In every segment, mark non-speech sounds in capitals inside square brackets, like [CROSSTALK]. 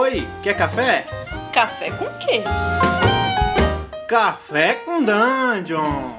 Oi, quer café? Café com quê? Café com Dungeon!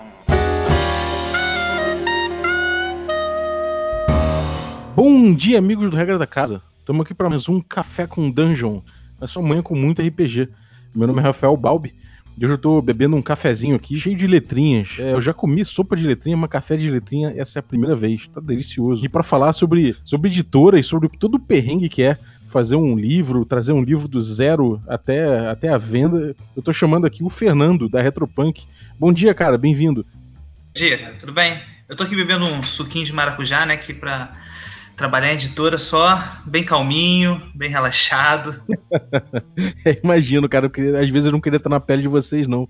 Bom dia, amigos do Regra da Casa. Estamos aqui para mais um Café com Dungeon. Na sua manhã com muito RPG. Meu nome é Rafael Balbi. E hoje eu tô bebendo um cafezinho aqui cheio de letrinhas. É, eu já comi sopa de letrinha, mas café de letrinha essa é a primeira vez. Tá delicioso. E para falar sobre, sobre editora e sobre todo o perrengue que é fazer um livro, trazer um livro do zero até, até a venda, eu tô chamando aqui o Fernando, da Retropunk. Bom dia, cara, bem-vindo. Bom dia, tudo bem? Eu tô aqui bebendo um suquinho de maracujá, né, aqui pra trabalhar em editora só, bem calminho, bem relaxado. [LAUGHS] imagino, cara, porque às vezes eu não queria estar na pele de vocês, não.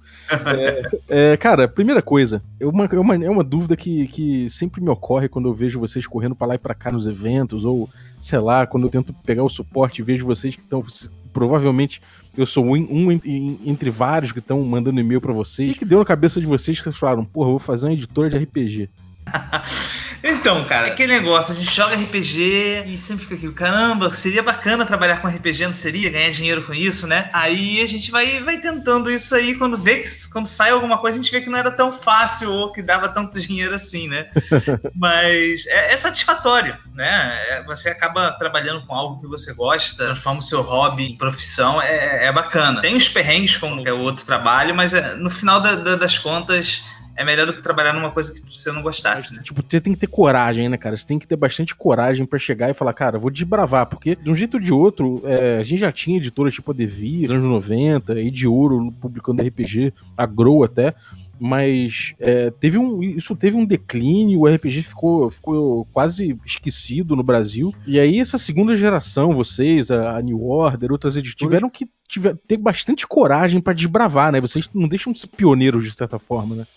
é, é, cara, primeira coisa, é uma, é uma, é uma dúvida que, que sempre me ocorre quando eu vejo vocês correndo para lá e para cá nos eventos, ou sei lá, quando eu tento pegar o suporte e vejo vocês que estão. Provavelmente eu sou um, um entre vários que estão mandando e-mail para vocês. O que, que deu na cabeça de vocês que vocês falaram, porra, eu vou fazer uma editora de RPG? [LAUGHS] Então, cara, aquele negócio, a gente joga RPG e sempre fica aquilo, caramba, seria bacana trabalhar com RPG, não seria? Ganhar dinheiro com isso, né? Aí a gente vai, vai tentando isso aí, quando vê que quando sai alguma coisa, a gente vê que não era tão fácil ou que dava tanto dinheiro assim, né? [LAUGHS] Mas é, é satisfatório, né? É, você acaba trabalhando com algo que você gosta, transforma o seu hobby em profissão, é, é bacana. Tem os perrengues como é o outro trabalho, mas é, no final da, da, das contas é melhor do que trabalhar numa coisa que você não gostasse, né? Tipo, você tem que ter coragem, né, cara? Você tem que ter bastante coragem para chegar e falar, cara, vou desbravar, porque de um jeito ou de outro, é, a gente já tinha editoras tipo a Devi, nos anos 90, e de ouro publicando RPG, a Grow até, mas é, teve um, isso teve um declínio, o RPG ficou, ficou quase esquecido no Brasil. E aí, essa segunda geração, vocês, a, a New Order, outras editoras, tiveram que tiver, ter bastante coragem para desbravar, né? Vocês não deixam de ser pioneiros de certa forma, né?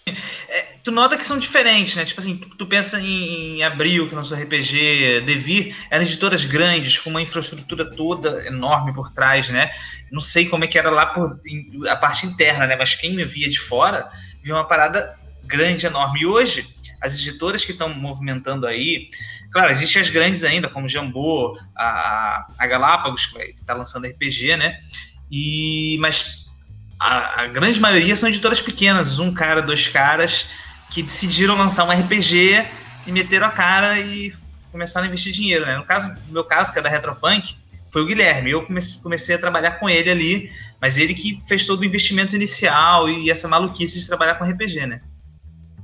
É, tu nota que são diferentes, né? Tipo assim, tu, tu pensa em, em Abril, que é nosso RPG, Devir, eram editoras grandes, com uma infraestrutura toda enorme por trás, né? Não sei como é que era lá por a parte interna, né? Mas quem me via de fora via uma parada grande, enorme. E hoje, as editoras que estão movimentando aí, claro, existem as grandes ainda, como Jambô, a, a Galápagos, que está lançando RPG, né? E, mas a, a, grande maioria são editoras pequenas, um cara, dois caras, que decidiram lançar um RPG e meteram a cara e começaram a investir dinheiro, né? No caso, no meu caso, que é da Retropunk, foi o Guilherme. Eu comecei, a trabalhar com ele ali, mas ele que fez todo o investimento inicial e essa maluquice de trabalhar com RPG, né?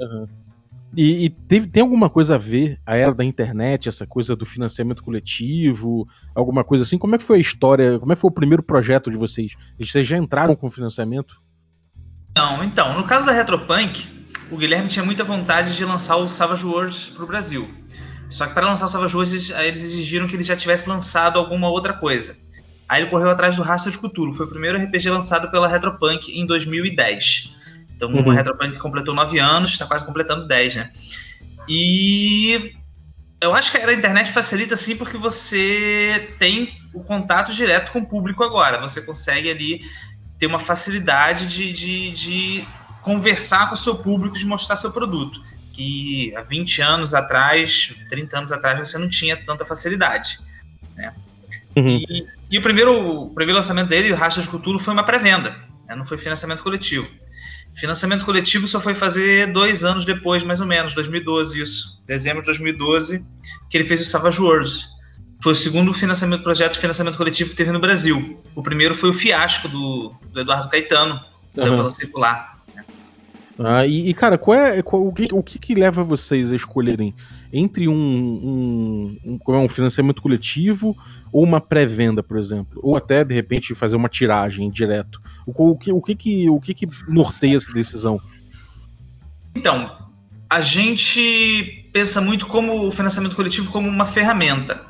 Uhum. E, e teve, tem alguma coisa a ver a era da internet, essa coisa do financiamento coletivo, alguma coisa assim? Como é que foi a história? Como é que foi o primeiro projeto de vocês? Vocês já entraram com financiamento? Não, então, no caso da Retropunk, o Guilherme tinha muita vontade de lançar o Savage Worlds para o Brasil. Só que para lançar o Savage Worlds, eles exigiram que ele já tivesse lançado alguma outra coisa. Aí ele correu atrás do Rastro de Cthulhu. Foi o primeiro RPG lançado pela Retropunk em 2010. Então uhum. o Retropunk completou 9 anos, está quase completando 10, né? E eu acho que a internet facilita sim porque você tem o contato direto com o público agora. Você consegue ali ter uma facilidade de, de, de conversar com o seu público, de mostrar seu produto. Que há 20 anos atrás, 30 anos atrás, você não tinha tanta facilidade. Né? Uhum. E, e, o, primeiro, o primeiro lançamento dele, o Racha de Cthulhu, foi uma pré-venda, né? não foi financiamento coletivo. Financiamento coletivo só foi fazer dois anos depois, mais ou menos, 2012, isso. Dezembro de 2012, que ele fez o Savage Worlds. Foi o segundo financiamento projeto de financiamento coletivo que teve no Brasil. O primeiro foi o fiasco do, do Eduardo Caetano, saiu uhum. pela circular. Ah, e, e, cara, qual é, qual, o, que, o que, que leva vocês a escolherem entre um, um, um, é um financiamento coletivo ou uma pré-venda, por exemplo? Ou até, de repente, fazer uma tiragem direto? O, o, que, o, que, que, o que, que norteia essa decisão? Então, a gente pensa muito como o financiamento coletivo como uma ferramenta.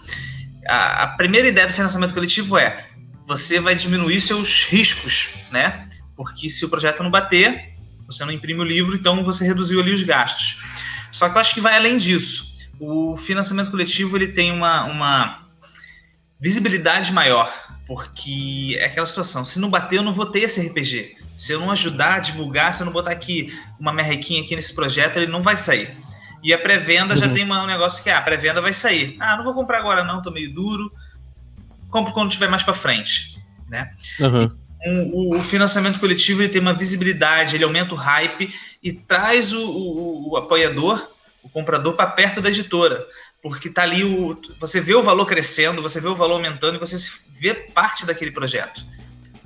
A, a primeira ideia do financiamento coletivo é você vai diminuir seus riscos, né? Porque se o projeto não bater, você não imprime o livro, então você reduziu ali os gastos. Só que eu acho que vai além disso. O financiamento coletivo ele tem uma, uma visibilidade maior, porque é aquela situação, se não bater eu não vou ter esse RPG. Se eu não ajudar a divulgar, se eu não botar aqui uma merrequinha aqui nesse projeto, ele não vai sair. E a pré-venda uhum. já tem uma, um negócio que ah, a pré-venda vai sair. Ah, não vou comprar agora não, tô meio duro. Compro quando tiver mais para frente. né? Uhum. Um, o, financiamento coletivo ele tem uma visibilidade, ele aumenta o hype e traz o, o, o apoiador, o comprador, para perto da editora. Porque tá ali o. Você vê o valor crescendo, você vê o valor aumentando e você vê parte daquele projeto.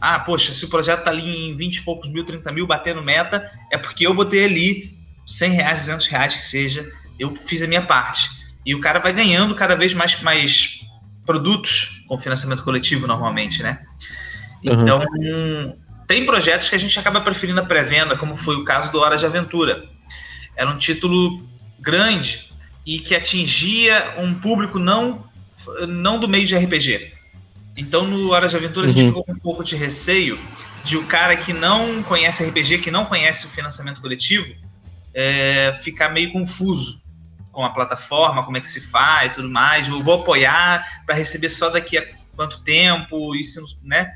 Ah, poxa, se o projeto tá ali em 20 e poucos mil, 30 mil, batendo meta, é porque eu botei ali 100 reais, 200 reais que seja, eu fiz a minha parte. E o cara vai ganhando cada vez mais, mais produtos com financiamento coletivo normalmente, né? Uhum. Então, tem projetos que a gente acaba preferindo a pré-venda, como foi o caso do Hora de Aventura. Era um título grande e que atingia um público não, não do meio de RPG. Então, no Hora de Aventura, uhum. a gente uhum. ficou com um pouco de receio de o cara que não conhece RPG, que não conhece o financiamento coletivo, é, ficar meio confuso com a plataforma, como é que se faz e tudo mais. Eu vou apoiar para receber só daqui a quanto tempo, isso, né?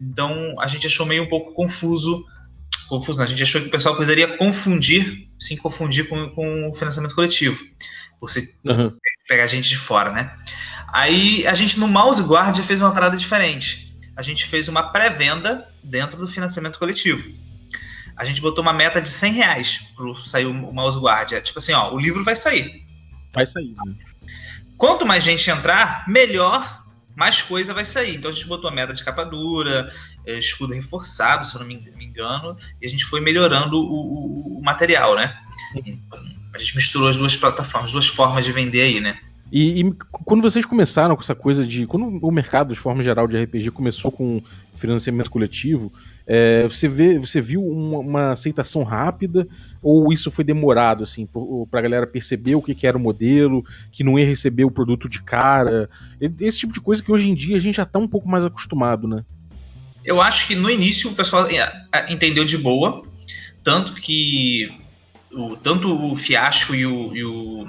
Então a gente achou meio um pouco confuso. Confuso, não, a gente achou que o pessoal poderia confundir, sim, confundir com, com o financiamento coletivo, por se uhum. pegar gente de fora, né? Aí a gente no Mouse Guard já fez uma parada diferente. A gente fez uma pré-venda dentro do financiamento coletivo. A gente botou uma meta de 100 reais para sair o Mouse Guard. É tipo assim, ó, o livro vai sair. Vai sair. Né? Quanto mais gente entrar, melhor mais coisa vai sair. Então a gente botou a meta de capa dura, é, escudo reforçado, se eu não me engano, e a gente foi melhorando o, o, o material, né? A gente misturou as duas plataformas, duas formas de vender aí, né? E, e, quando vocês começaram com essa coisa de. Quando o mercado, de forma geral, de RPG começou com financiamento coletivo, é, você, vê, você viu uma, uma, aceitação rápida ou isso foi demorado, assim, para a galera perceber o que, que, era o modelo, que não ia receber o produto de cara? Esse tipo de coisa que hoje em dia a gente já está um pouco mais acostumado, né? Eu acho que no início o pessoal é, é, entendeu de boa, tanto que. O, tanto o Fiasco e o, e o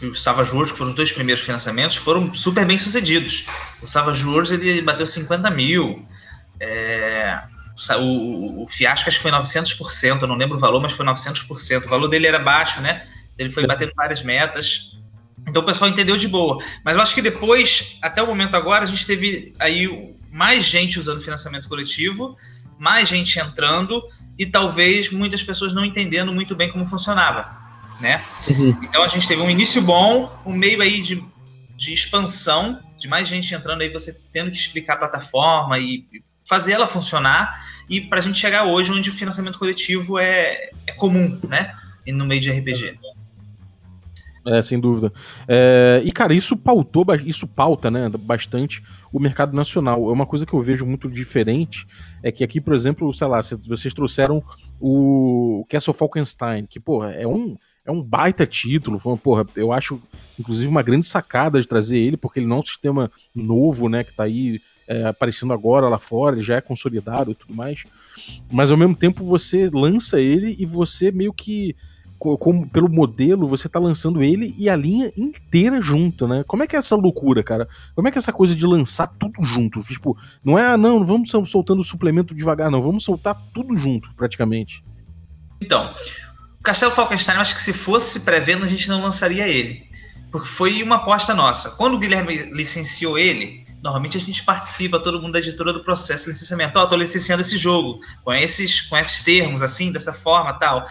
e o Savage Worlds, que foram os dois primeiros financiamentos, foram super bem sucedidos. O Savage Worlds ele bateu 50 mil. É, o, o, Fiasco acho que foi 900%, eu não lembro o valor, mas foi 900%. O valor dele era baixo, né? Ele foi batendo várias metas. Então o pessoal entendeu de boa. Mas eu acho que depois, até o momento agora, a gente teve aí mais gente usando financiamento coletivo, mais gente entrando e talvez muitas pessoas não entendendo muito bem como funcionava né? Uhum. Então a gente teve um início bom, um meio aí de, de expansão, de mais gente entrando aí, você tendo que explicar a plataforma e fazer ela funcionar, e para a gente chegar hoje onde o financiamento coletivo é, é comum, né? No meio de RPG. É, sem dúvida. É, e, cara, isso pautou, isso pauta, né, bastante o mercado nacional. É uma coisa que eu vejo muito diferente, é que aqui, por exemplo, sei lá, vocês trouxeram o Castle Falkenstein, que, porra, é um, é um baita título. Foi, porra, eu acho, inclusive, uma grande sacada de trazer ele, porque ele não é um sistema novo, né, que tá aí é, aparecendo agora lá fora, ele já é consolidado e tudo mais. Mas ao mesmo tempo você lança ele e você meio que. Como, pelo modelo, você tá lançando ele e a linha inteira junto, né? Como é que é essa loucura, cara? Como é que é essa coisa de lançar tudo junto? Tipo, não é, ah, não, vamos soltando o suplemento devagar, não, vamos soltar tudo junto, praticamente. Então, Castelo Falkenstein, eu acho que se fosse pré-venda, a gente não lançaria ele. Porque foi uma aposta nossa. Quando o Guilherme licenciou ele, normalmente a gente participa, todo mundo da editora, do processo de licenciamento. Ó, oh, tô licenciando esse jogo, com esses, com esses termos, assim, dessa forma tal.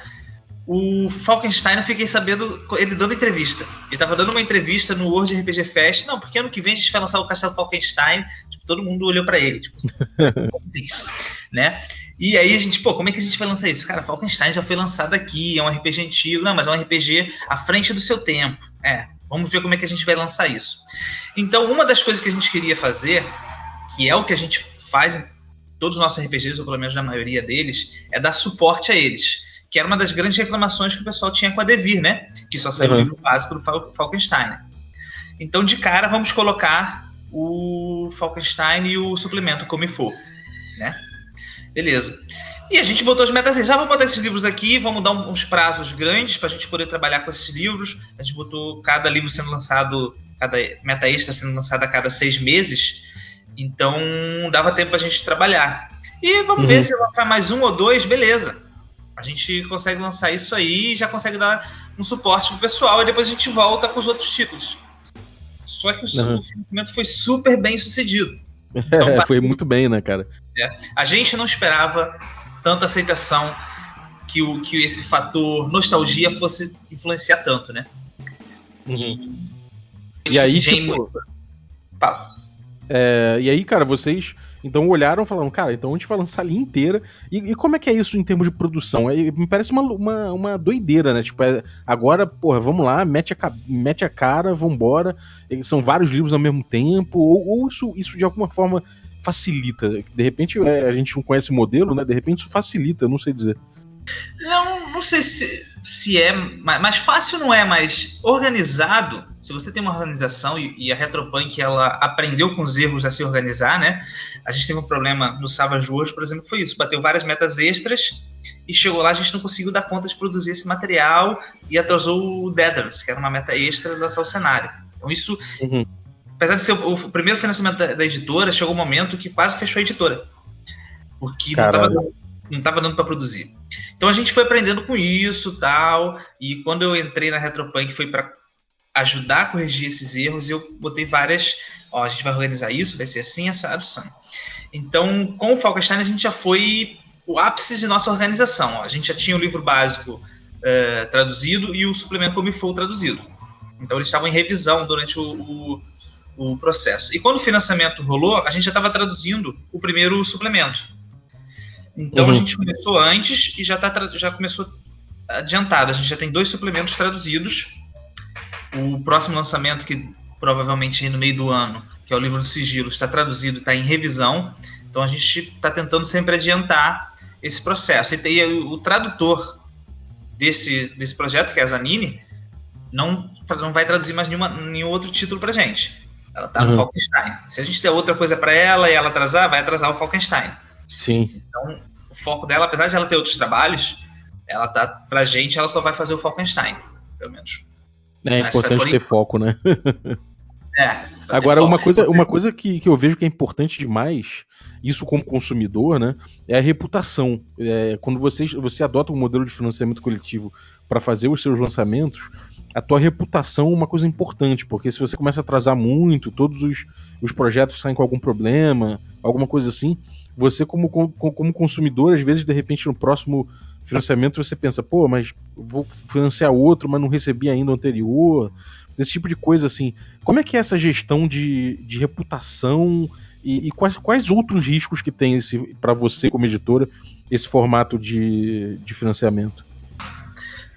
O Falkenstein, eu fiquei sabendo ele dando entrevista. Ele tava dando uma entrevista no World RPG Fest. Não, porque ano que vem a gente vai lançar o Castelo Falkenstein. Tipo, todo mundo olhou para ele. Tipo assim, [LAUGHS] assim né? E aí a gente, pô, como é que a gente vai lançar isso? Cara, Falkenstein já foi lançado aqui, é um RPG antigo, não, mas é um RPG à frente do seu tempo. É, vamos ver como é que a gente vai lançar isso. Então, uma das coisas que a gente queria fazer, que é o que a gente faz em todos os nossos RPGs, ou pelo menos na maioria deles, é dar suporte a eles. Que era uma das grandes reclamações que o pessoal tinha com a Devir, né? Que só saiu uhum. o livro básico do Falkenstein. Então, de cara, vamos colocar o Falkenstein e o suplemento Como For, né? Beleza. E a gente botou as metas assim, já vamos botar esses livros aqui, vamos dar uns prazos grandes para a gente poder trabalhar com esses livros. A gente botou cada livro sendo lançado, cada meta extra sendo lançada a cada seis meses. Então dava tempo para a gente trabalhar. E vamos uhum. ver se lançar mais um ou dois, beleza. A gente consegue lançar isso aí e já consegue dar um suporte pro pessoal e depois a gente volta com os outros títulos. Só que o, uhum. financiamento foi super bem sucedido. Então, [LAUGHS] é, foi muito bem, né, cara? É. A gente não esperava tanta aceitação que, o, que esse fator nostalgia fosse influenciar tanto, né? Uhum. E, e aí, tipo... Muito... É, e aí, cara, vocês então olharam e falaram, cara, então a gente vai lançar a linha inteira. E, e, como é que é isso em termos de produção? É, me parece uma, uma, uma doideira, né? Tipo, é, agora, porra, vamos lá, mete a, mete a cara, vambora. São vários livros ao mesmo tempo. Ou, ou isso, isso de alguma forma facilita? De repente é, a gente não conhece o modelo, né? De repente isso facilita, não sei dizer. Não, não sei se, se é. Mais fácil não é, mas organizado. Se você tem uma organização e, e, a Retropunk ela aprendeu com os erros a se organizar, né? A gente teve um problema no Savage Worlds, por exemplo, que foi isso: bateu várias metas extras e chegou lá a gente não conseguiu dar conta de produzir esse material e atrasou o Deadlands, que era uma meta extra de lançar o cenário. Então isso. Uhum. Apesar de ser o, o primeiro financiamento da, da, editora, chegou um momento que quase fechou a editora. Porque Caralho. não estava não estava dando para produzir. Então a gente foi aprendendo com isso tal. E quando eu entrei na Retropunk foi para ajudar a corrigir esses erros. Eu botei várias. Ó, a gente vai organizar isso, vai ser assim, assado, assim. Então, com o Falkenstein, a gente já foi o ápice de nossa organização. Ó. A gente já tinha o livro básico uh, traduzido e o suplemento Como foi traduzido. Então, eles estavam em revisão durante o, o, o processo. E quando o financiamento rolou, a gente já estava traduzindo o primeiro suplemento. Então uhum. a gente começou antes e já, tá, já começou adiantado. A gente já tem dois suplementos traduzidos. O próximo lançamento, que provavelmente aí no meio do ano, que é o livro do sigilo, está traduzido, está em revisão. Então a gente está tentando sempre adiantar esse processo. E o, o tradutor desse, desse projeto, que é a Zanini, não, não vai traduzir mais nenhuma, nenhum outro título para gente. Ela está uhum. no Falkenstein. Se a gente der outra coisa para ela e ela atrasar, vai atrasar o Falkenstein. Sim. Então, o foco dela, apesar de ela ter outros trabalhos, ela tá pra gente, ela só vai fazer o Falkenstein, pelo menos. É importante ter foco, né? é. [LAUGHS] Agora, uma coisa, uma coisa que, que eu vejo que é importante demais, isso como consumidor, né, é a reputação. É, quando você, você adota um modelo de financiamento coletivo para fazer os seus lançamentos, a tua reputação é uma coisa importante, porque se você começa a atrasar muito, todos os, os projetos saem com algum problema, alguma coisa assim, você como, como, consumidor, às vezes, de repente, no próximo financiamento, você pensa, pô, mas vou financiar outro, mas não recebi ainda o anterior. Esse tipo de coisa, assim. Como é que é essa gestão de, de reputação e, e quais, quais outros riscos que tem para você, como editora, esse formato de, de financiamento?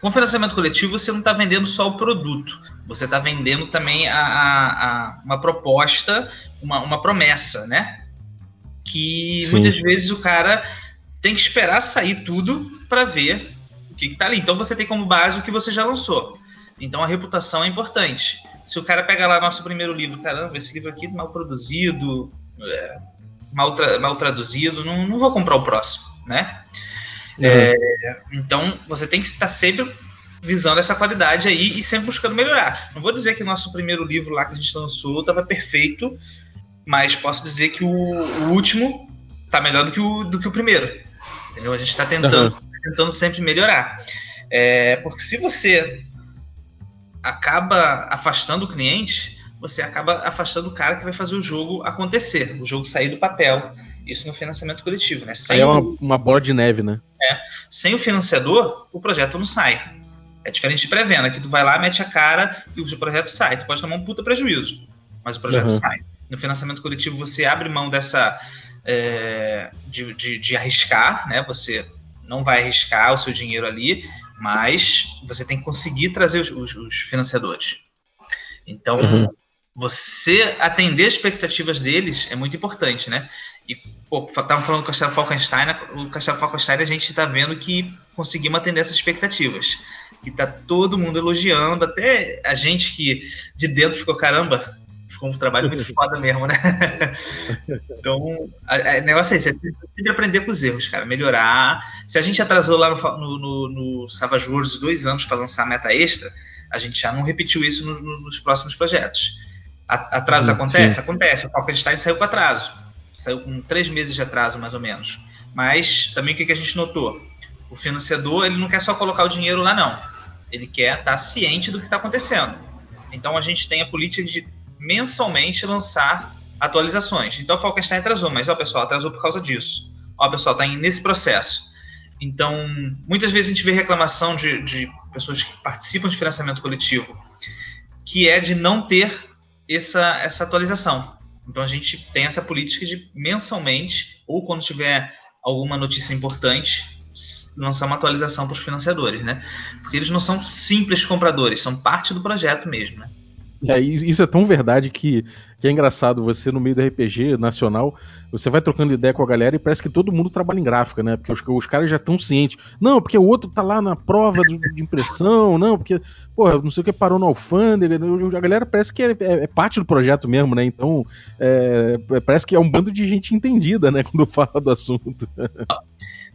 Com financiamento coletivo, você não está vendendo só o produto, você está vendendo também a, a, a, uma proposta, uma, uma promessa, né? Que Sim. muitas vezes o cara tem que esperar sair tudo para ver o que, está ali. Então você tem como base o que você já lançou. Então a reputação é importante. Se o cara pega lá nosso primeiro livro, caramba, esse livro aqui mal produzido, é, mal, tra mal, traduzido, não, não, vou comprar o próximo, né? Uhum. É, então você tem que estar sempre visando essa qualidade aí e sempre buscando melhorar. Não vou dizer que nosso primeiro livro lá que a gente lançou estava perfeito, mas posso dizer que o, o último está melhor do que o, do que o primeiro. Entendeu? A gente está tentando, uhum. tentando sempre melhorar. É, porque se você acaba afastando o cliente, você acaba afastando o cara que vai fazer o jogo acontecer, o jogo sair do papel. Isso no financiamento coletivo, né? Sem Aí é uma, uma bola de neve, né? É. Sem o financiador, o projeto não sai. É diferente de pré-venda, que tu vai lá, mete a cara e o projeto sai. Tu pode tomar um puta prejuízo, mas o projeto uhum. sai no financiamento coletivo você abre mão dessa é, de, de, de, arriscar, né? Você não vai arriscar o seu dinheiro ali, mas você tem que conseguir trazer os, os, os financiadores. Então, uhum. você atender as expectativas deles é muito importante, né? E, pô, estavam falando do Castelo Falkenstein, o Castelo Falkenstein a gente está vendo que conseguimos atender essas expectativas. Que tá todo mundo elogiando, até a gente que de dentro ficou, caramba, ficou um trabalho muito foda mesmo, né? [LAUGHS] então, o negócio é esse, é sempre aprender com os erros, cara, melhorar. Se a gente atrasou lá no, no, no, Savage Worlds dois anos para lançar a meta extra, a gente já não repetiu isso no, no, nos próximos projetos. Atraso hum, acontece? Sim. Acontece. O Falkenstein saiu com atraso. Saiu com três meses de atraso, mais ou menos. Mas também o que, que a gente notou? O financiador ele não quer só colocar o dinheiro lá, não. Ele quer estar tá ciente do que está acontecendo. Então a gente tem a política de mensalmente lançar atualizações. Então o Falkenstein atrasou, mas ó, pessoal, atrasou por causa disso. Ó, pessoal, está nesse processo. Então, muitas vezes a gente vê reclamação de, de pessoas que participam de financiamento coletivo, que é de não ter essa, essa atualização. Então a gente tem essa política de mensalmente, ou quando tiver alguma notícia importante, lançar uma atualização para os financiadores, né? Porque eles não são simples compradores, são parte do projeto mesmo, né? É, isso é tão verdade que, que é engraçado. Você, no meio do RPG nacional, você vai trocando ideia com a galera e parece que todo mundo trabalha em gráfica, né? Porque os, os caras já estão cientes. Não, porque o outro tá lá na prova de, de impressão, não, porque, porra, não sei o que parou no alfândega. A galera parece que é, é, é parte do projeto mesmo, né? Então, é, parece que é um bando de gente entendida, né? [LAUGHS] Quando fala do assunto.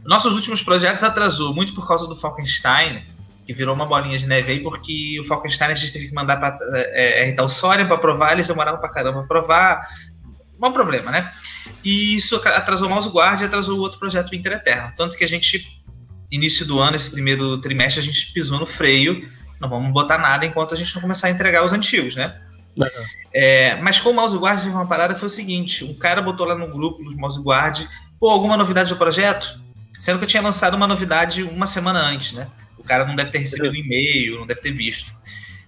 Nossos últimos projetos atrasou muito por causa do Falkenstein, que virou uma bolinha de neve aí, porque o Falkenstein a gente teve que mandar para é, é, o Soria para provar, eles demoraram para caramba para provar. Um problema, né? E isso atrasou o Mouse Guard e atrasou o outro projeto Inter Eterno. Tanto que a gente, início do ano, esse primeiro trimestre, a gente pisou no freio. Não vamos botar nada enquanto a gente não começar a entregar os antigos, né? Uhum. É, mas com o Mouse Guard teve uma parada foi o seguinte: um cara botou lá no grupo do Mouse Guard, pô, alguma novidade do projeto? Sendo que eu tinha lançado uma novidade uma semana antes, né? O cara não deve ter recebido um e-mail, não deve ter visto.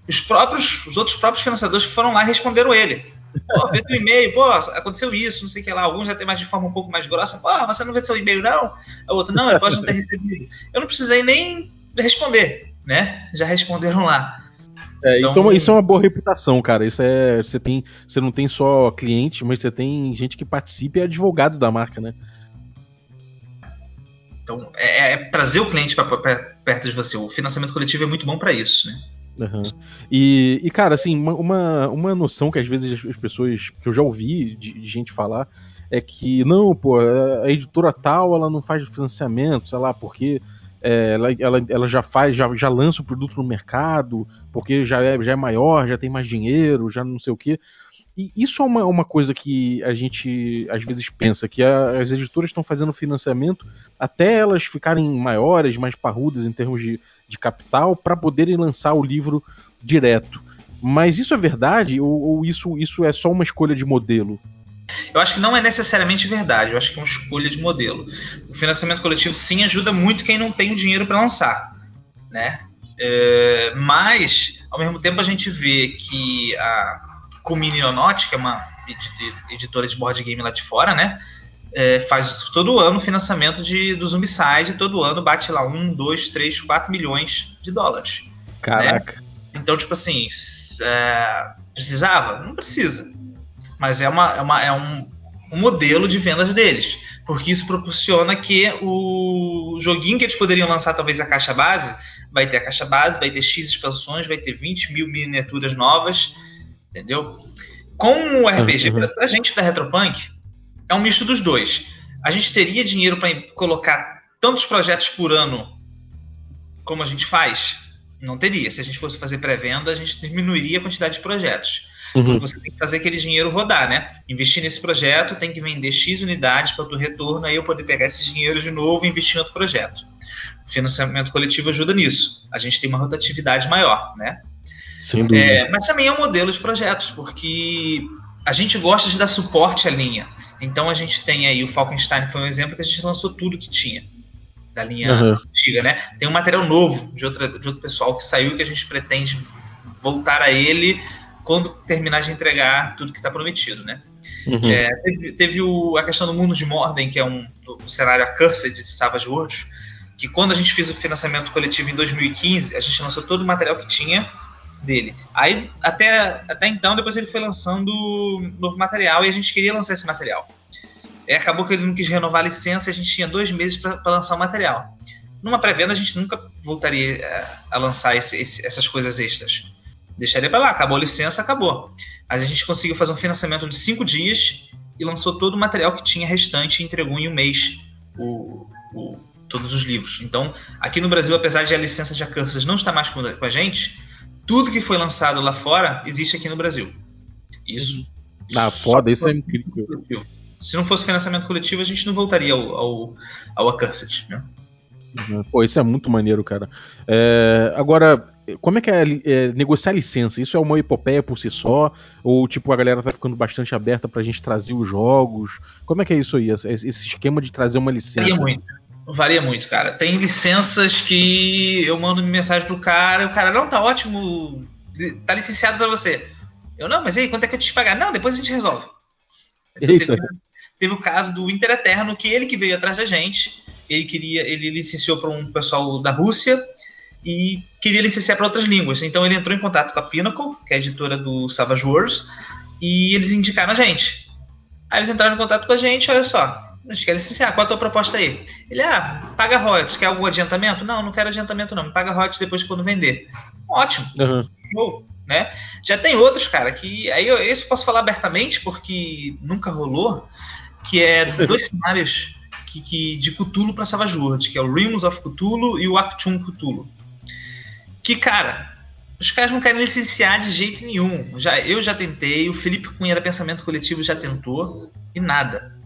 Os próprios, os outros próprios financiadores que foram lá responderam ele. Pô, vê teu e-mail, pô, aconteceu isso, não sei o que lá. Alguns já tem mais de forma um pouco mais grossa. Pô, você não vê seu e-mail, não? O outro, não, ele pode não ter [LAUGHS] recebido. Eu não precisei nem responder, né? Já responderam lá. É, então, isso, é uma, isso, é uma, boa reputação, cara. Isso é. Você tem. Você não tem só cliente, mas você tem gente que participa e é advogado da marca, né? Então, é, é trazer o cliente para perto de você. O financiamento coletivo é muito bom para isso, né? Uhum. E, e, cara, assim, uma, uma noção que às vezes as pessoas, que eu já ouvi de, de, gente falar, é que, não, pô, a editora tal, ela não faz financiamento, sei lá, porque é, ela, ela, ela, já faz, já, já lança o produto no mercado, porque já é, já é maior, já tem mais dinheiro, já não sei o quê. E isso é uma, uma coisa que a gente às vezes pensa, que a, as editoras estão fazendo financiamento até elas ficarem maiores, mais parrudas em termos de, de capital, para poderem lançar o livro direto. Mas isso é verdade ou, ou, isso, isso é só uma escolha de modelo? Eu acho que não é necessariamente verdade, eu acho que é uma escolha de modelo. O financiamento coletivo sim ajuda muito quem não tem o dinheiro para lançar, né? É, mas, ao mesmo tempo, a gente vê que a, com Minionaut, que é uma editora de board game lá de fora, né? É, faz todo ano o financiamento de, do Zombicide, todo ano bate lá 1, 2, 3, 4 milhões de dólares. Né? Caraca. Né? Então, tipo assim, é, precisava? Não precisa. Mas é, uma, é, uma, é um, um modelo de vendas deles. Porque isso proporciona que o joguinho que eles poderiam lançar, talvez a caixa base, vai ter a caixa base, vai ter X expansões, vai ter 20 mil miniaturas novas entendeu? Com o RPG, uhum. pra gente da Retropunk, é um misto dos dois. A gente teria dinheiro para colocar tantos projetos por ano como a gente faz? Não teria. Se a gente fosse fazer pré-venda, a gente diminuiria a quantidade de projetos. Uhum. Você tem que fazer aquele dinheiro rodar, né? Investir nesse projeto, tem que vender X unidades para o retorno, aí eu poder pegar esse dinheiro de novo e investir em outro projeto. O financiamento coletivo ajuda nisso. A gente tem uma rotatividade maior, né? É, mas também é um modelo de projetos, porque a gente gosta de dar suporte à linha. Então a gente tem aí o Falkenstein, foi um exemplo que a gente lançou tudo que tinha da linha uhum. antiga, né? Tem um material novo de, outra, de outro pessoal que saiu que a gente pretende voltar a ele quando terminar de entregar tudo que está prometido, né? Uhum. É, teve, teve o, a questão do Mundo de Morden, que é um, um cenário Accursed de Savage Worlds, que quando a gente fez o financiamento coletivo em 2015, a gente lançou todo o material que tinha dele. Aí, até, até então, depois ele foi lançando novo material e a gente queria lançar esse material. E acabou que ele não quis renovar a licença a gente tinha dois meses para lançar o material. Numa pré-venda, a gente nunca voltaria é, a lançar esse, esse, essas coisas extras. Deixaria para lá, acabou a licença, acabou. Mas a gente conseguiu fazer um financiamento de cinco dias e lançou todo o material que tinha restante e entregou em um mês o, o, todos os livros. Então, aqui no Brasil, apesar de a licença de Accursed não estar mais com a gente, tudo que foi lançado lá fora existe aqui no Brasil. Isso. Ah, foda, isso é incrível. Se não fosse financiamento coletivo, a gente não voltaria ao, ao, ao Accursed, né? Uhum. Pô, isso é muito maneiro, cara. É, agora, como é que é, é, negociar licença? Isso é uma epopeia por si só? Ou, tipo, a galera tá ficando bastante aberta pra gente trazer os jogos? Como é que é isso aí, esse esquema de trazer uma licença? Varia muito. Varia muito, cara. Tem licenças que eu mando mensagem pro cara, e o cara, não, tá ótimo, tá licenciado pra você. Eu, não, mas aí, quanto é que eu te pagar? Não, depois a gente resolve. Então, teve, teve, o caso do Inter Eterno, que ele que veio atrás da gente, ele queria, ele licenciou para um pessoal da Rússia e queria licenciar para outras línguas. Então ele entrou em contato com a Pinnacle, que é a editora do Savage Wars, e eles indicaram a gente. Aí eles entraram em contato com a gente, olha só, a gente quer licenciar, qual a tua proposta aí? Ele, ah, paga royalties, quer algum adiantamento? Não, não quero adiantamento não, me paga royalties depois quando vender. Ótimo. Uhum. né? Já tem outros, cara, que aí eu, esse eu posso falar abertamente porque nunca rolou, que é dois [LAUGHS] cenários que, que, de Cthulhu para Savage Worlds, que é o Realms of Cthulhu e o Actuum Cthulhu. Que, cara, os caras não querem licenciar de jeito nenhum. Já, eu já tentei, o Felipe Cunha da Pensamento Coletivo já tentou, e nada.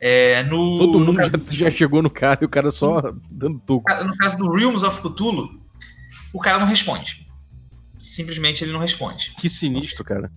É, no, Todo mundo caso, já, já, chegou no cara e o cara só dando toco. No caso do Realms of Cthulhu, o cara não responde. Simplesmente ele não responde. Que sinistro, cara.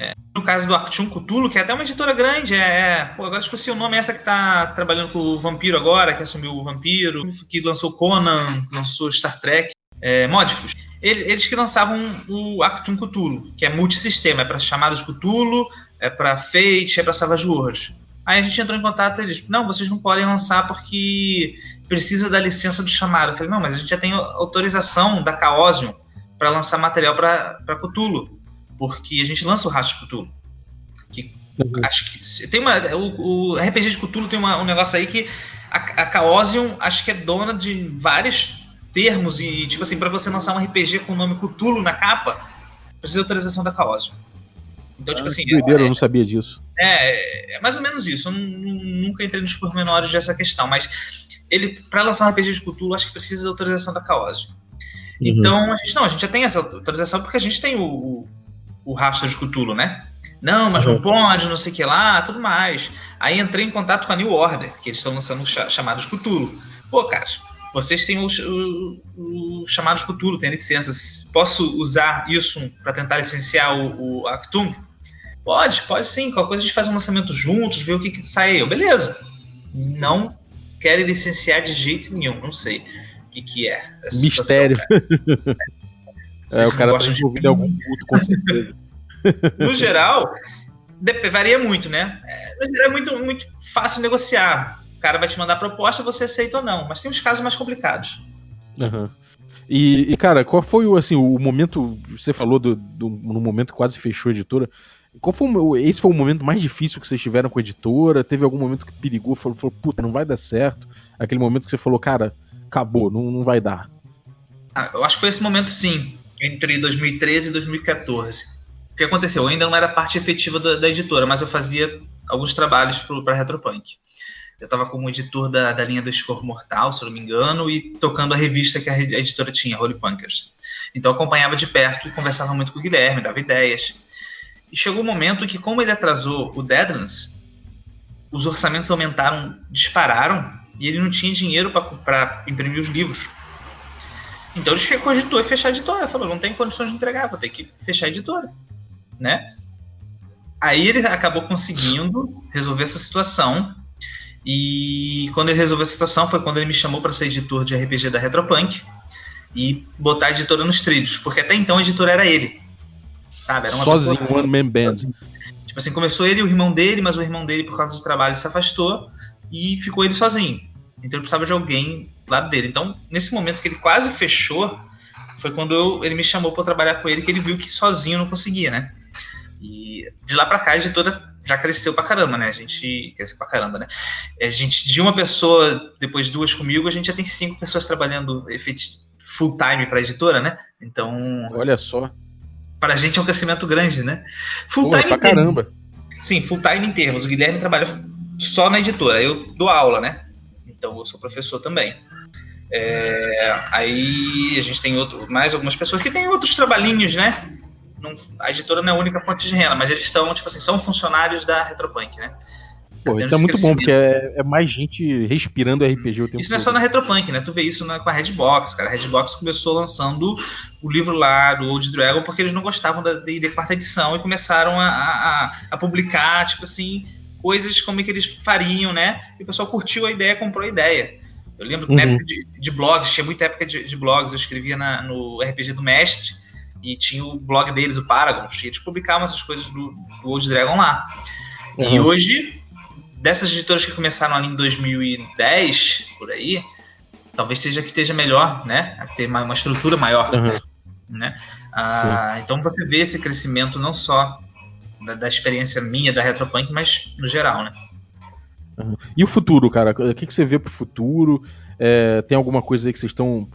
É, no caso do Actun Cthulhu, que é até uma editora grande, é, é. Pô, agora esqueci o nome, essa que tá trabalhando com o Vampiro agora, que assumiu o Vampiro, que lançou Conan, lançou Star Trek, é, Modifus. Eles que lançavam o Actun Cthulhu, que é multissistema, é para chamadas Cthulhu, é para Fate, é para Savage Worlds. Aí a gente entrou em contato e eles, não, vocês não podem lançar porque precisa da licença do chamado. Eu falei, não, mas a gente já tem autorização da Chaosium para lançar material para Cthulhu porque a gente lança o Rastro de Cthulhu. Que uhum. acho que tem uma o, o, RPG de Cthulhu tem uma, um negócio aí que a, a Chaosium acho que é dona de vários termos e tipo assim para você lançar um RPG com o nome Cthulhu na capa precisa de autorização da Chaosium. Então, tipo ah, assim. Doideira, é, eu não sabia disso. É, é mais ou menos isso. Eu nunca entrei nos pormenores dessa questão, mas ele, para lançar um RPG de Cthulhu, acho que precisa da autorização da Chaosium. Uhum. Então, a gente não, a gente já tem essa autorização porque a gente tem o, o rastro de Cthulhu, né? Não, mas uhum. não pode, não sei o que lá, tudo mais. Aí entrei em contato com a New Order, que eles estão lançando os chamados Cthulhu. Pô, cara, vocês têm os, os, chamados Cthulhu, tem licença. Posso usar isso para tentar licenciar o, o Actung? Pode, pode sim. Qualquer coisa a gente faz um lançamento juntos, ver o que, que sai. Eu, beleza. Não querem licenciar de jeito nenhum, não sei o que, que é. Mistério. É, [LAUGHS] o cara tá envolvido de... em algum culto, com certeza. [LAUGHS] no geral, varia muito, né? É, no geral é muito, muito fácil negociar. O cara vai te mandar proposta, você aceita ou não. Mas tem uns casos mais complicados. Uhum. E, e, cara, qual foi o, assim, o momento. Você falou do, do, no momento que quase fechou a editora. Qual foi o, esse foi o momento mais difícil que vocês tiveram com a editora? Teve algum momento que perigou, falou, falou puta, não vai dar certo? Aquele momento que você falou, cara, acabou, não, não vai dar. Ah, eu acho que foi esse momento sim entre 2013 e 2014. O que aconteceu? Eu ainda não era parte efetiva da, da editora, mas eu fazia alguns trabalhos para Retropunk. Eu estava como editor da, da linha do Escorro Mortal, se eu não me engano, e tocando a revista que a editora tinha, Holy Punkers. Então eu acompanhava de perto e conversava muito com o Guilherme, dava ideias. E chegou um momento que, como ele atrasou o Deadlands, os orçamentos aumentaram, dispararam, e ele não tinha dinheiro para imprimir os livros. Então ele cogitou fechar a editora. Falou, não tem condições de entregar, vou ter que fechar a editora. Né? Aí ele acabou conseguindo resolver essa situação. E quando ele resolveu essa situação foi quando ele me chamou para ser editor de RPG da Retropunk e botar a editora nos trilhos. Porque até então a editora era ele. Sabe? Era uma Sozinho, pessoa... one man band. Tipo assim, começou ele e o irmão dele, mas o irmão dele, por causa do trabalho, se afastou e ficou ele sozinho. Então ele precisava de alguém lado dele. Então, nesse momento que ele quase fechou, foi quando eu, ele me chamou para trabalhar com ele, que ele viu que sozinho não conseguia, né? E de lá para cá a editora já cresceu pra caramba, né? A gente cresceu pra caramba, né? A gente de uma pessoa, depois duas comigo, a gente já tem cinco pessoas trabalhando full time para a editora, né? Então, olha só. Para a gente é um crescimento grande, né? Full Porra, time pra caramba. Sim, full time em termos. O Guilherme trabalha só na editora, eu dou aula, né? Então eu sou professor também. É, aí a gente tem outro, mais algumas pessoas que têm outros trabalhinhos, né? Não, a editora não é a única fonte de renda, mas eles estão, tipo assim, são funcionários da Retropunk, né? Pô, isso é muito bom, porque é, é, mais gente respirando RPG o tempo Isso não é só na Retropunk, né? Tu vê isso na, com a Redbox, cara. A Redbox começou lançando o livro lá do Old Dragon porque eles não gostavam da D&D quarta edição e começaram a, a, a, publicar, tipo assim, coisas como é que eles fariam, né? E o pessoal curtiu a ideia, comprou a ideia. Eu lembro uhum. na época de, de, blogs, tinha muita época de, de blogs, eu escrevia na, no RPG do Mestre e tinha o blog deles, o Paragon, e eles publicavam essas coisas do, do Old Dragon lá. Uhum. E hoje, dessas editoras que começaram ali em 2010, por aí, talvez seja que esteja melhor, né? A ter uma, uma estrutura maior. Uhum. Né? Ah, então você vê esse crescimento não só da, da, experiência minha da Retropunk, mas no geral, né? Uhum. E o futuro, cara? O que, que você vê pro futuro? É, tem alguma coisa aí que vocês estão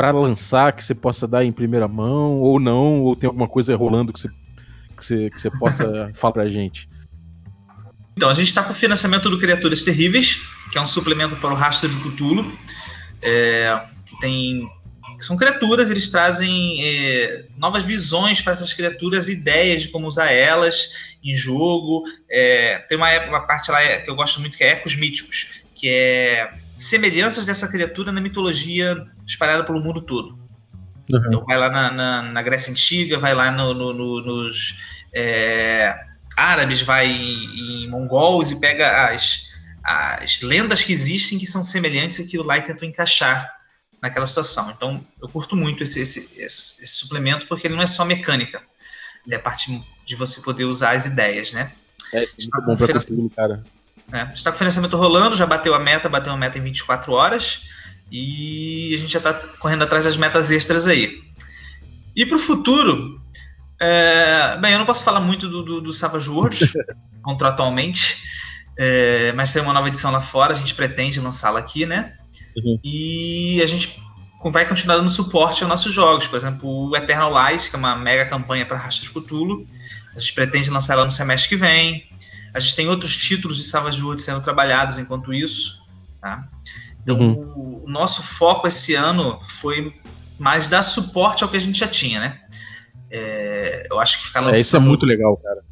para lançar que você possa dar em primeira mão ou não? Ou tem alguma coisa rolando que você, que você, que você possa [LAUGHS] falar pra gente? Então, a gente está com o financiamento do Criaturas Terríveis, que é um suplemento para o Rastro de Cthulhu, é, que tem que são criaturas, eles trazem é, novas visões para essas criaturas, ideias de como usar elas em jogo. É, tem uma, uma, parte lá que eu gosto muito que é Ecos Míticos, que é semelhanças dessa criatura na mitologia espalhada pelo mundo todo. Uhum. Então vai lá na, na, na, Grécia Antiga, vai lá no, no, no, nos é, árabes, vai em, em mongols e pega as, as lendas que existem que são semelhantes àquilo lá e tentam encaixar naquela situação. Então eu curto muito esse, esse, esse, esse suplemento porque ele não é só mecânica, ele é parte de você poder usar as ideias, né? É, é muito bom para conseguir, cara. É, está com o financiamento rolando, já bateu a meta, bateu a meta em 24 horas e a gente já está correndo atrás das metas extras aí. E para o futuro, é, bem, eu não posso falar muito do, do, do Savage Worlds [LAUGHS] contratualmente, é, mas tem uma nova edição lá fora, a gente pretende lançá-la aqui, né? Uhum. E a gente vai continuar dando suporte aos nossos jogos. Por exemplo, o Eternal Lies, que é uma mega campanha para Rastros Cthulhu. A gente pretende lançar ela no semestre que vem. A gente tem outros títulos de Savage Worlds sendo trabalhados enquanto isso. Tá? Então, uhum. o nosso foco esse ano foi mais dar suporte ao que a gente já tinha, né? É, eu acho que ficar lançando. É, isso é muito legal, cara.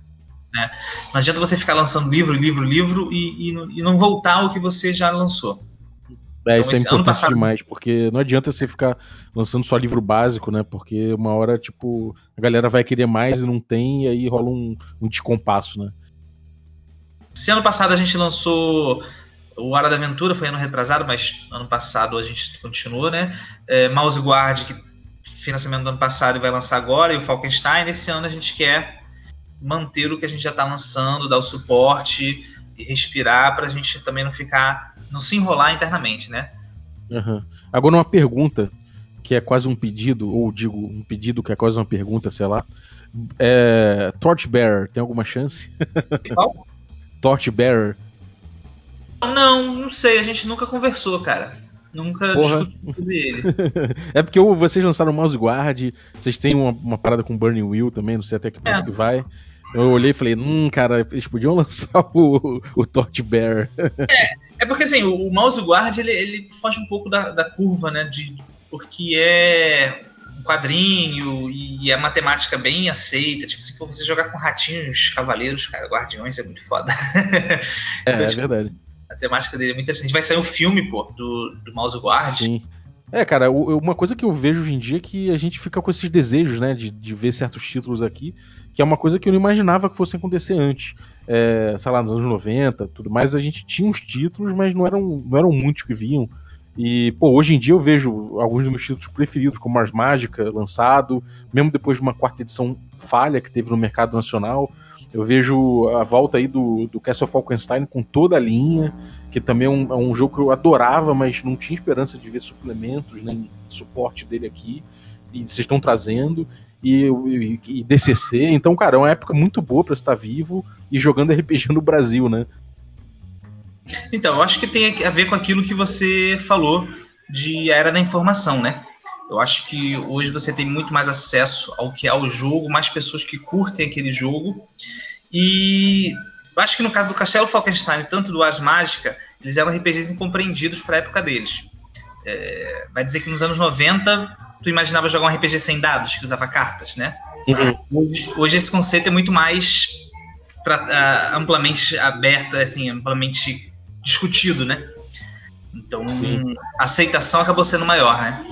Né? Não adianta você ficar lançando livro, livro, livro e, e, e não voltar ao que você já lançou. É, então, isso é importante passado... demais, porque não adianta você ficar lançando só livro básico, né? Porque uma hora, tipo, a galera vai querer mais e não tem, e aí rola um, um descompasso, né? Esse ano passado a gente lançou o Hora da Aventura, foi ano retrasado, mas ano passado a gente continua, né? É, Mouse Guard, que financiamento do ano passado e vai lançar agora, e o Falkenstein. Esse ano a gente quer manter o que a gente já está lançando, dar o suporte e respirar para a gente também não ficar, não se enrolar internamente, né? Uhum. Agora uma pergunta que é quase um pedido, ou digo um pedido que é quase uma pergunta, sei lá. É, Torchbearer tem alguma chance? Qual? Torchbearer. Não, não sei, a gente nunca conversou, cara. Nunca Porra. discuti sobre ele. [LAUGHS] é porque vocês lançaram o Mouse Guard, vocês têm uma, uma parada com Burning Wheel também, não sei até que ponto é. que vai. Eu olhei e falei, hum, cara, eles podiam [LAUGHS] lançar o, o Torchbearer. é, é porque assim, o, o Mouse Guard ele, ele foge um pouco da, da curva, né? De, porque é um quadrinho e a matemática bem aceita. Tipo, se for você jogar com ratinhos, cavaleiros, cara, guardiões é muito foda. [LAUGHS] é, então, é tipo, verdade. A temática dele é muito interessante. Vai sair um filme, pô, do, do Mouse Guard. Sim. É, cara, uma coisa que eu vejo hoje em dia é que a gente fica com esses desejos, né, de, de ver certos títulos aqui, que é uma coisa que eu não imaginava que fosse acontecer antes. É, sei lá, nos anos 90, tudo mais, a gente tinha uns títulos, mas não eram, não eram muitos que vinham. E, pô, hoje em dia eu vejo alguns dos meus títulos preferidos, como Mars Mágica, lançado, mesmo depois de uma quarta edição falha que teve no mercado nacional. Eu vejo a volta aí do, do Castle Falkenstein com toda a linha, que também é um, é um, jogo que eu adorava, mas não tinha esperança de ver suplementos, nem suporte dele aqui. E vocês estão trazendo. E, e, e, DCC. Então, cara, é uma época muito boa para estar vivo e jogando [LAUGHS] RPG no Brasil, né? Então, eu acho que tem a ver com aquilo que você falou de era da informação, né? Eu acho que hoje você tem muito mais acesso ao que é o jogo, mais pessoas que curtem aquele jogo. E eu acho que no caso do Castelo Falkenstein, tanto do Ars Mágica, eles eram RPGs incompreendidos para a época deles. É, vai dizer que nos anos 90 tu imaginava jogar um RPG sem dados, que usava cartas, né? Uhum. Hoje, hoje, esse conceito é muito mais uh, amplamente aberto, assim, amplamente discutido, né? Então Sim. a aceitação acabou sendo maior, né?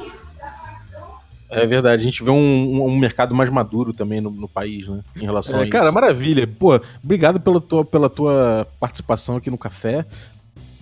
É verdade, a gente vê um, um mercado mais maduro também no, no país, né? Em relação é, a isso. Cara, maravilha. Pô, obrigado pela tua, pela tua participação aqui no café.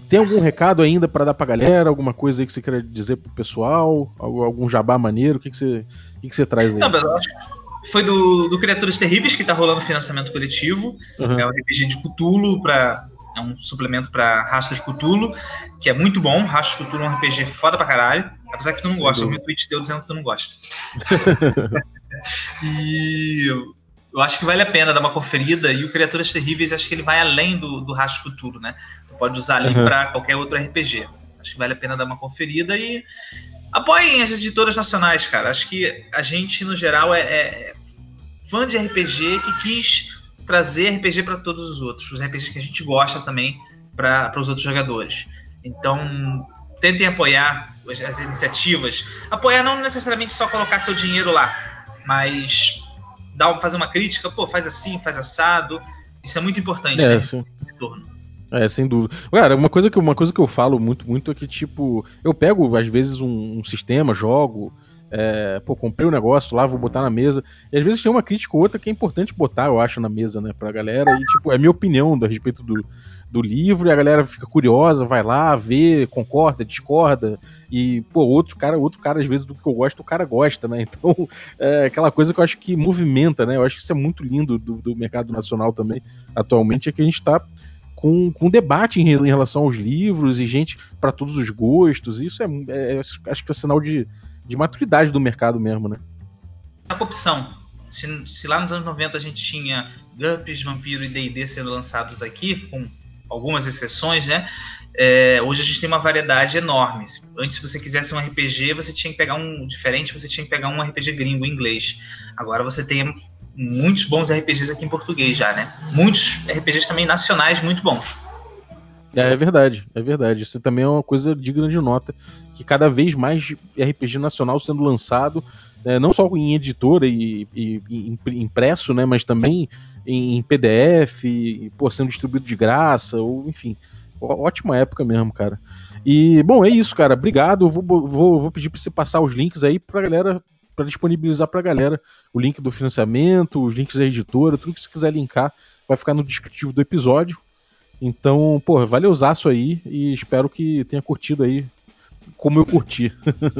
Tem algum recado ainda para dar pra galera? Alguma coisa aí que você queira dizer pro pessoal? Algum jabá maneiro? O que, que, você, o que, que você traz aí? Não, mas eu acho que foi do, do Criaturas Terríveis que tá rolando financiamento coletivo. Uhum. É um RPG de Cthulhu para é um suplemento para Rastros Cthulhu, que é muito bom. Rastros Cthulhu é um RPG foda pra caralho. Apesar que tu não gosta, o meu tweet deu dizendo que tu não gosta. [LAUGHS] e eu acho que vale a pena dar uma conferida. E o Criaturas Terríveis, acho que ele vai além do, do Rastro Futuro, né? Tu pode usar ali uhum. para qualquer outro RPG. Acho que vale a pena dar uma conferida e apoiem as editoras nacionais, cara. Acho que a gente, no geral, é, é fã de RPG que quis trazer RPG para todos os outros, os RPGs que a gente gosta também para os outros jogadores. Então, tentem apoiar as, as iniciativas. Apoiar não necessariamente só colocar seu dinheiro lá, mas dar, fazer uma crítica, pô, faz assim, faz assado. Isso é muito importante, é, né? Sim. É, sem dúvida. Cara, uma coisa que uma coisa que eu falo muito muito é que tipo, eu pego às vezes um, um sistema, jogo, é, pô, comprei o um negócio lá, vou botar na mesa. E às vezes tem uma crítica ou outra que é importante botar, eu acho, na mesa, né, pra galera. E, tipo, é minha opinião a respeito do, do livro, e a galera fica curiosa, vai lá, vê, concorda, discorda. E, pô, outro cara, outro cara, às vezes, do que eu gosto, o cara gosta, né? [LAUGHS] Então, é aquela coisa que eu acho que movimenta, né? Eu acho que isso é muito lindo do, do mercado nacional também, atualmente, é que a gente tá com, com debate em, relação aos livros e gente para todos os gostos. Isso é, é, acho que é sinal de de maturidade do mercado mesmo, né? A opção. Se, se, lá nos anos 90 a gente tinha GURPS, Vampiro e D&D sendo lançados aqui, com algumas exceções, né? É, hoje a gente tem uma variedade enorme. Antes, se você quisesse um RPG, você tinha que pegar um diferente, você tinha que pegar um RPG gringo inglês. Agora você tem muitos bons RPGs aqui em português já, né? Muitos RPGs também nacionais muito bons. É, é verdade, é verdade. Isso também é uma coisa de nota, que cada vez mais RPG nacional sendo lançado, é, não só em editora e, e, e, impresso, né, mas também em, PDF, e, pô, sendo distribuído de graça, ou enfim, ótima época mesmo, cara. E, bom, é isso, cara. Obrigado. Eu vou, vou, vou pedir para você passar os links aí pra galera, para disponibilizar pra galera o link do financiamento, os links da editora, tudo que você quiser linkar vai ficar no descritivo do episódio. Então, pô, valeuzaço aí e espero que tenha curtido aí como eu curti.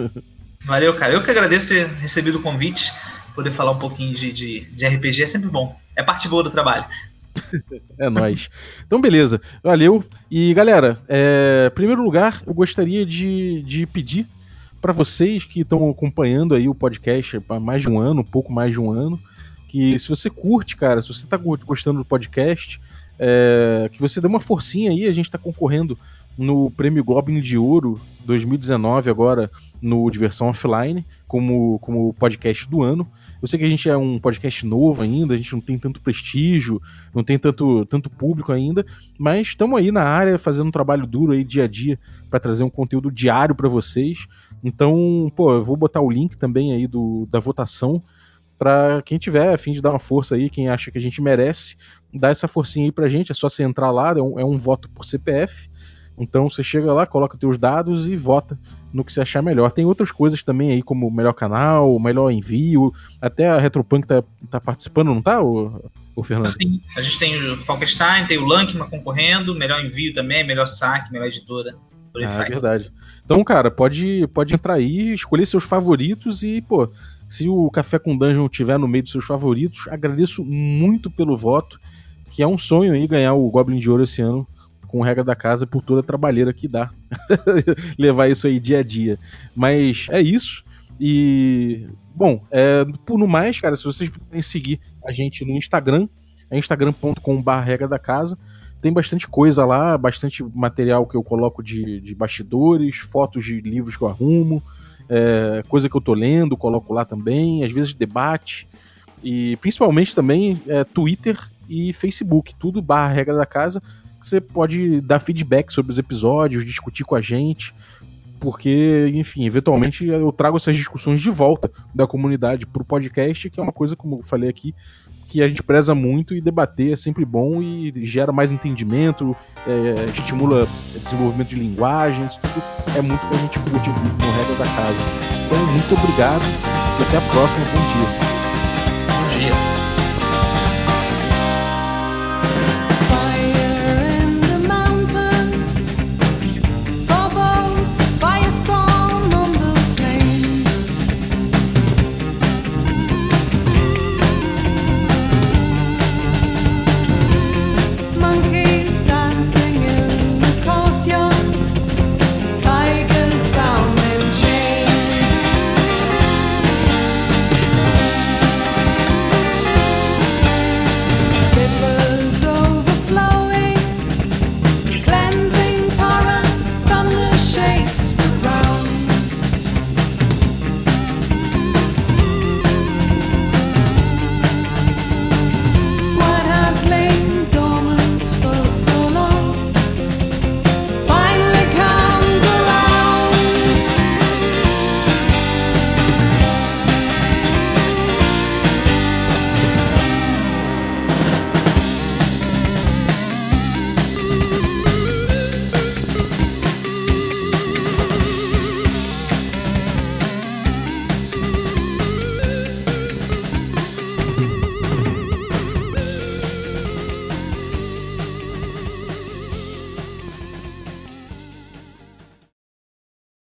[LAUGHS] Valeu, cara. Eu que agradeço ter recebido o convite, poder falar um pouquinho de, de, de RPG é sempre bom. É parte boa do trabalho. [LAUGHS] é nóis. Então, beleza. Valeu. E, galera, é, em primeiro lugar, eu gostaria de, de pedir para vocês que estão acompanhando aí o podcast há mais de um ano, um pouco mais de um ano, que se você curte, cara, se você está gostando do podcast, é, que você dê uma forcinha aí, a gente está concorrendo no Prêmio Goblin de Ouro 2019 agora no Diversão Offline como, como podcast do ano. Eu sei que a gente é um podcast novo ainda, a gente não tem tanto prestígio, não tem tanto, tanto público ainda, mas estamos aí na área fazendo um trabalho duro aí dia a dia para trazer um conteúdo diário para vocês. Então, pô, eu vou botar o link também aí do, da votação para quem tiver a fim de dar uma força aí, quem acha que a gente merece, dar essa forcinha aí pra gente, é só você entrar lá, é um, é um voto por CPF. Então você chega lá, coloca teus dados e vota no que você achar melhor. Tem outras coisas também aí, como melhor canal, melhor envio, até a Retropunk tá, tá participando, não tá, o, o Fernando? Sim, a gente tem o Falkenstein, tem o Lankman concorrendo, melhor envio também, melhor saque, melhor editora. Ah, é verdade. Então, cara, pode, pode entrar aí, escolher seus favoritos e, pô, se o Café com Dungeon tiver no meio dos seus favoritos, agradeço muito pelo voto, que é um sonho aí ganhar o Goblin de Ouro esse ano com regra da casa por toda a trabalheira que dá [LAUGHS] levar isso aí dia a dia. Mas é isso. E bom, é, por no mais, cara, se vocês puderem seguir a gente no Instagram, é instagram.com.br regra da casa. Tem bastante coisa lá, bastante material que eu coloco de, de bastidores, fotos de livros que eu arrumo, é, coisa que eu tô lendo, coloco lá também, às vezes debate, e principalmente também é, Twitter e Facebook, tudo barra regra da casa, você pode dar feedback sobre os episódios, discutir com a gente. Porque, enfim, eventualmente eu trago essas discussões de volta da comunidade pro podcast, que é uma coisa, como eu falei aqui, que a gente preza muito e debater é sempre bom e gera mais entendimento, é, estimula desenvolvimento de linguagens, tudo é muito que a gente curte no Regra da Casa. Então, muito obrigado e até a próxima. Bom dia. Bom dia.